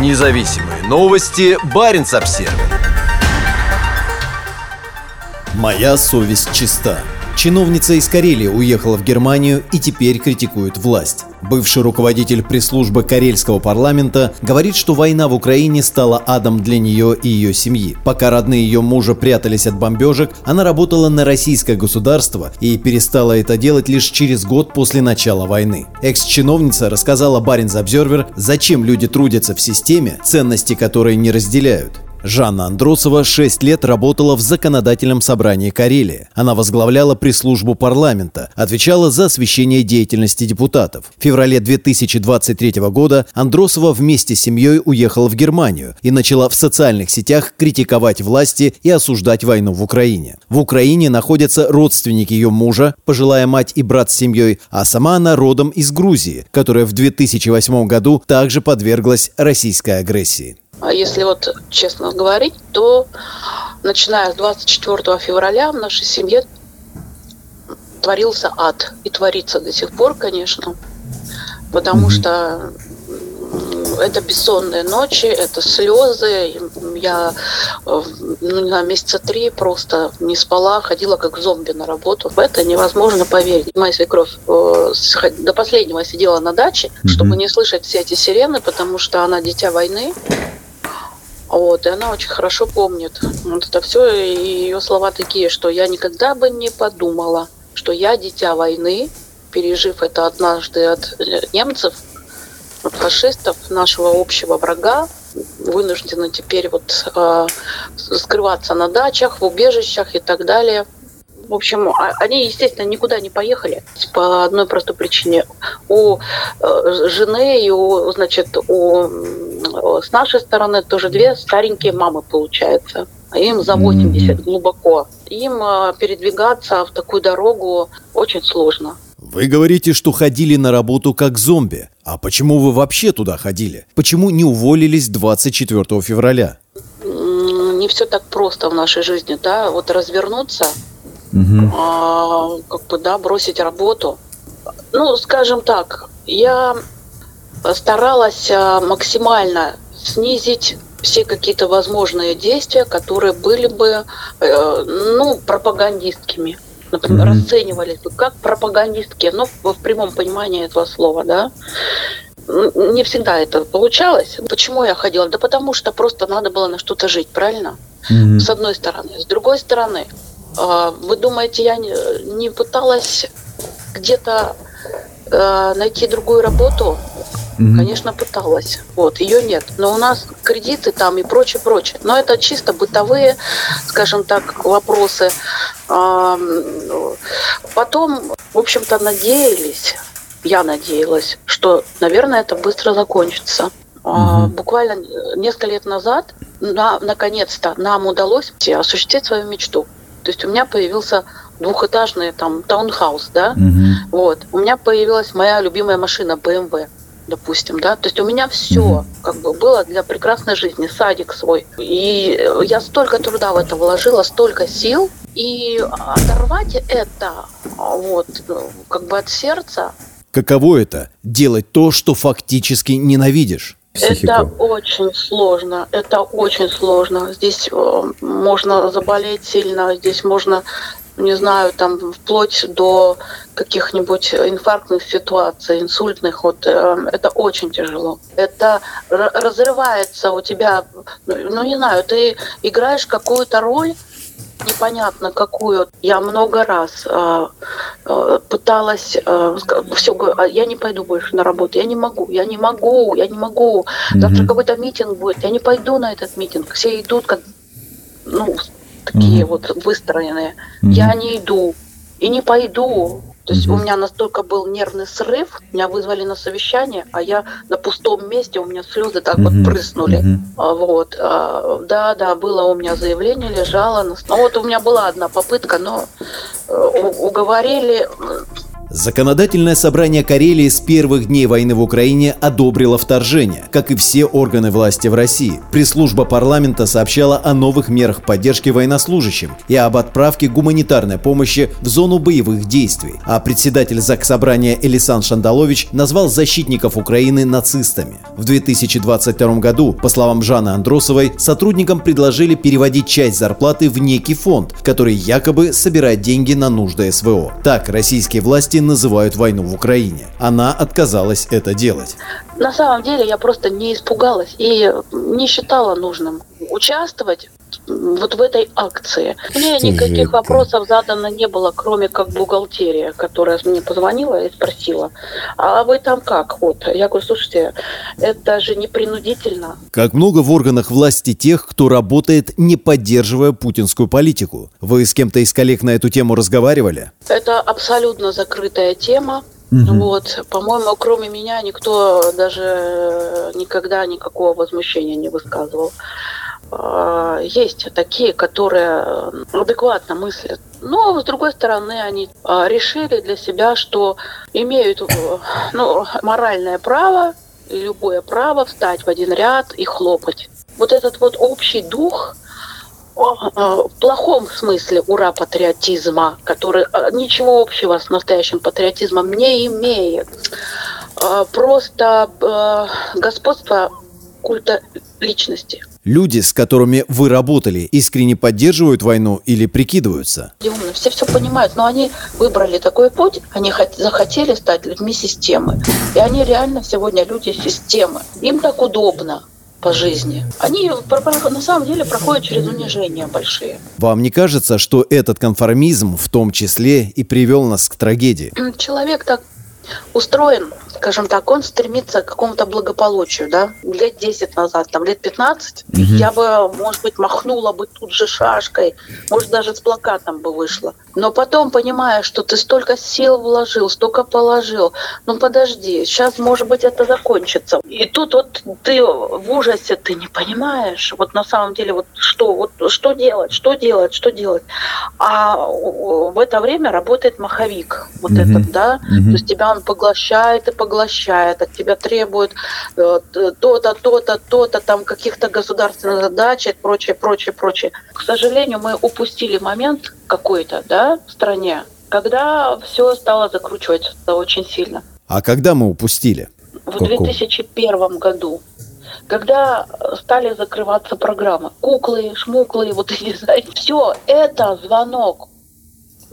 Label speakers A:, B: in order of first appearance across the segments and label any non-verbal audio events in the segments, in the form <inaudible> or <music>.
A: Независимые новости. Барин обсерва
B: Моя совесть чиста. Чиновница из Карелии уехала в Германию и теперь критикует власть. Бывший руководитель пресс-службы карельского парламента говорит, что война в Украине стала адом для нее и ее семьи. Пока родные ее мужа прятались от бомбежек, она работала на российское государство и перестала это делать лишь через год после начала войны. Экс-чиновница рассказала Баринс Обзервер, зачем люди трудятся в системе, ценности которой не разделяют. Жанна Андросова 6 лет работала в Законодательном собрании Карелии. Она возглавляла пресс-службу парламента, отвечала за освещение деятельности депутатов. В феврале 2023 года Андросова вместе с семьей уехала в Германию и начала в социальных сетях критиковать власти и осуждать войну в Украине. В Украине находятся родственники ее мужа, пожилая мать и брат с семьей, а сама она родом из Грузии, которая в 2008 году также подверглась российской агрессии.
C: А если вот честно говорить, то начиная с 24 февраля в нашей семье творился ад. И творится до сих пор, конечно. Потому mm-hmm. что это бессонные ночи, это слезы. Я ну, не знаю, месяца три просто не спала, ходила как зомби на работу. В это невозможно поверить. Моя свекровь э, до последнего сидела на даче, mm-hmm. чтобы не слышать все эти сирены, потому что она дитя войны. Вот, и она очень хорошо помнит вот это все, и ее слова такие, что я никогда бы не подумала, что я дитя войны, пережив это однажды от э, немцев, от фашистов, нашего общего врага, вынуждена теперь вот э, скрываться на дачах, в убежищах и так далее. В общем, а, они, естественно, никуда не поехали по одной простой причине. У э, жены и у, значит, у с нашей стороны тоже две старенькие мамы, получается. Им за 80 mm-hmm. глубоко. Им а, передвигаться в такую дорогу очень сложно.
B: Вы говорите, что ходили на работу как зомби. А почему вы вообще туда ходили? Почему не уволились 24 февраля?
C: Не все так просто в нашей жизни, да. Вот развернуться, угу. а, как бы, да, бросить работу. Ну, скажем так, я старалась а, максимально снизить все какие-то возможные действия, которые были бы, э, ну, пропагандистскими. Например, mm-hmm. расценивались бы как пропагандистки, но в, прямом понимании этого слова, да. Не всегда это получалось. Почему я ходила? Да потому что просто надо было на что-то жить, правильно? Mm-hmm. С одной стороны. С другой стороны, вы думаете, я не пыталась где-то э, найти другую работу? Угу. Конечно, пыталась. Вот, ее нет. Но у нас кредиты там и прочее, прочее. Но это чисто бытовые, скажем так, вопросы. Потом, в общем-то, надеялись, я надеялась, что, наверное, это быстро закончится. Угу. Буквально несколько лет назад, на, наконец-то, нам удалось осуществить свою мечту. То есть у меня появился двухэтажный там таунхаус, да, угу. вот. У меня появилась моя любимая машина BMW допустим, да, то есть у меня все mm-hmm. как бы было для прекрасной жизни, садик свой, и я столько труда в это вложила, столько сил, и оторвать это вот как бы от сердца.
B: Каково это делать то, что фактически ненавидишь?
C: Психику. Это очень сложно, это очень сложно. Здесь э, можно заболеть сильно, здесь можно не знаю, там вплоть до каких-нибудь инфарктных ситуаций, инсультных, вот э, это очень тяжело. Это разрывается у тебя, ну не знаю, ты играешь какую-то роль, непонятно какую. Я много раз э, э, пыталась э, все, а я не пойду больше на работу, я не могу, я не могу, я не могу. Завтра mm-hmm. какой-то митинг будет, я не пойду на этот митинг. Все идут как ну, такие угу. вот выстроенные. Угу. Я не иду и не пойду. То есть угу. у меня настолько был нервный срыв, меня вызвали на совещание, а я на пустом месте, у меня слезы так угу. вот прыснули. Угу. Вот. А, да, да, было у меня заявление, лежало. Ну вот у меня была одна попытка, но э, уговорили
B: Законодательное собрание Карелии с первых дней войны в Украине одобрило вторжение, как и все органы власти в России. Пресс-служба парламента сообщала о новых мерах поддержки военнослужащим и об отправке гуманитарной помощи в зону боевых действий. А председатель Заксобрания Элисан Шандалович назвал защитников Украины нацистами. В 2022 году, по словам Жанны Андросовой, сотрудникам предложили переводить часть зарплаты в некий фонд, который якобы собирает деньги на нужды СВО. Так российские власти называют войну в Украине. Она отказалась это делать.
C: На самом деле я просто не испугалась и не считала нужным участвовать вот в этой акции. Мне Что никаких вопросов задано не было, кроме как бухгалтерия, которая мне позвонила и спросила, а вы там как? Вот. Я говорю, слушайте, это же не принудительно.
B: Как много в органах власти тех, кто работает, не поддерживая путинскую политику. Вы с кем-то из коллег на эту тему разговаривали?
C: Это абсолютно закрытая тема. Угу. Вот, по-моему, кроме меня никто даже никогда никакого возмущения не высказывал. А, есть такие, которые адекватно мыслят. Но, с другой стороны, они а, решили для себя, что имеют ну, моральное право, любое право встать в один ряд и хлопать. Вот этот вот общий дух, в плохом смысле ура патриотизма, который ничего общего с настоящим патриотизмом не имеет. Просто господство культа личности.
B: Люди, с которыми вы работали, искренне поддерживают войну или прикидываются?
C: Умно, все все понимают, но они выбрали такой путь, они захотели стать людьми системы. И они реально сегодня люди системы. Им так удобно по жизни. Они на самом деле проходят через унижения большие.
B: Вам не кажется, что этот конформизм в том числе и привел нас к трагедии?
C: Человек так устроен, скажем так, он стремится к какому-то благополучию, да, лет 10 назад, там, лет 15, угу. я бы, может быть, махнула бы тут же шашкой, может, даже с плакатом бы вышла. Но потом, понимая, что ты столько сил вложил, столько положил, ну подожди, сейчас, может быть, это закончится. И тут вот ты в ужасе, ты не понимаешь, вот на самом деле, вот что, вот что делать, что делать, что делать. А в это время работает маховик, вот mm этот, да, mm то есть тебя он поглощает и поглощает, от тебя требует э, то-то, то-то, то-то, там каких-то государственных задач и прочее, прочее, прочее. К сожалению, мы упустили момент какой-то, да, в стране, когда все стало закручиваться очень сильно.
B: А когда мы упустили?
C: В 2001 году когда стали закрываться программы. Куклы, шмуклы, вот эти, знаете, все это звонок.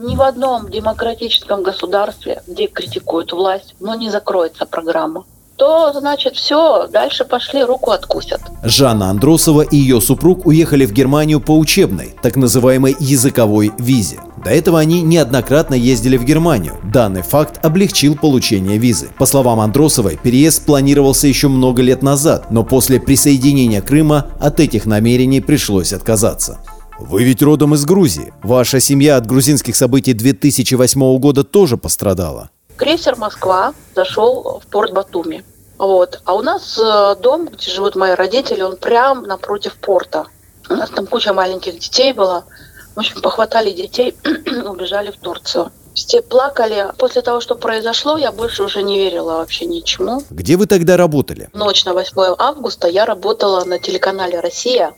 C: Ни в одном демократическом государстве, где критикуют власть, но не закроется программа то, значит, все, дальше пошли, руку откусят.
B: Жанна Андросова и ее супруг уехали в Германию по учебной, так называемой языковой визе. До этого они неоднократно ездили в Германию. Данный факт облегчил получение визы. По словам Андросовой, переезд планировался еще много лет назад, но после присоединения Крыма от этих намерений пришлось отказаться. Вы ведь родом из Грузии. Ваша семья от грузинских событий 2008 года тоже пострадала.
C: Крейсер «Москва» зашел в порт Батуми. Вот. А у нас э, дом, где живут мои родители, он прям напротив порта. У нас там куча маленьких детей было. В общем, похватали детей, <clears throat> убежали в Турцию. Все плакали. После того, что произошло, я больше уже не верила вообще ничему.
B: Где вы тогда работали?
C: Ночь на 8 августа я работала на телеканале «Россия»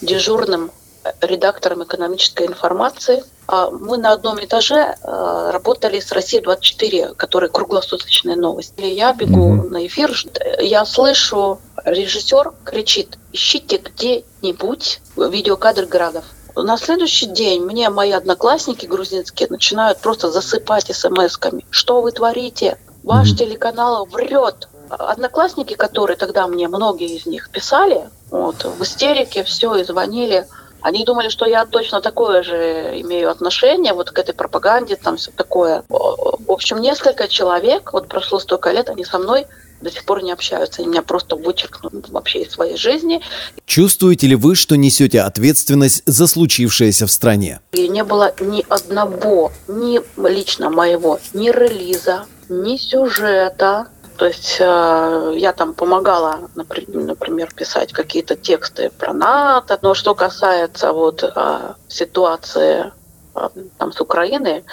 C: дежурным редактором экономической информации. А мы на одном этаже э, работали с Россией 24, который круглосуточные новости. Я бегу mm-hmm. на эфир, я слышу, режиссер кричит, ищите где-нибудь видеокадр градов. На следующий день мне мои одноклассники грузинские начинают просто засыпать смс-ками. Что вы творите? Ваш mm-hmm. телеканал врет. Одноклассники, которые тогда мне, многие из них писали, вот, в истерике все и звонили. Они думали, что я точно такое же имею отношение вот к этой пропаганде, там все такое. В общем, несколько человек, вот прошло столько лет, они со мной до сих пор не общаются. Они меня просто вычеркнули вообще из своей жизни.
B: Чувствуете ли вы, что несете ответственность за случившееся в стране?
C: И не было ни одного, ни лично моего, ни релиза, ни сюжета, то есть э, я там помогала, например, писать какие-то тексты про НАТО. Но что касается вот э, ситуации э, там с Украиной,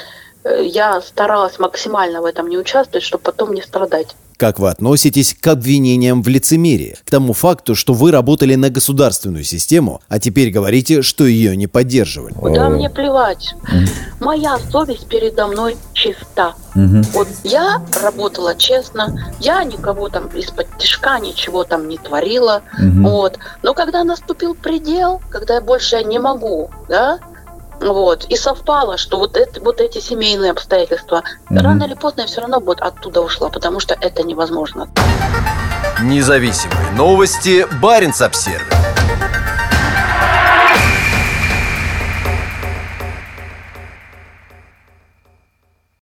C: я старалась максимально в этом не участвовать, чтобы потом не страдать.
B: Как вы относитесь к обвинениям в лицемерии, к тому факту, что вы работали на государственную систему, а теперь говорите, что ее не поддерживали?
C: Да мне плевать. Моя совесть передо мной чиста. Вот я работала честно, я никого там из-под тяжка ничего там не творила. Вот. Но когда наступил предел, когда я больше не могу, да, вот. И совпало, что вот, это, вот эти семейные обстоятельства, mm рано или поздно я все равно вот оттуда ушла, потому что это невозможно.
A: Независимые новости. Барин обсервис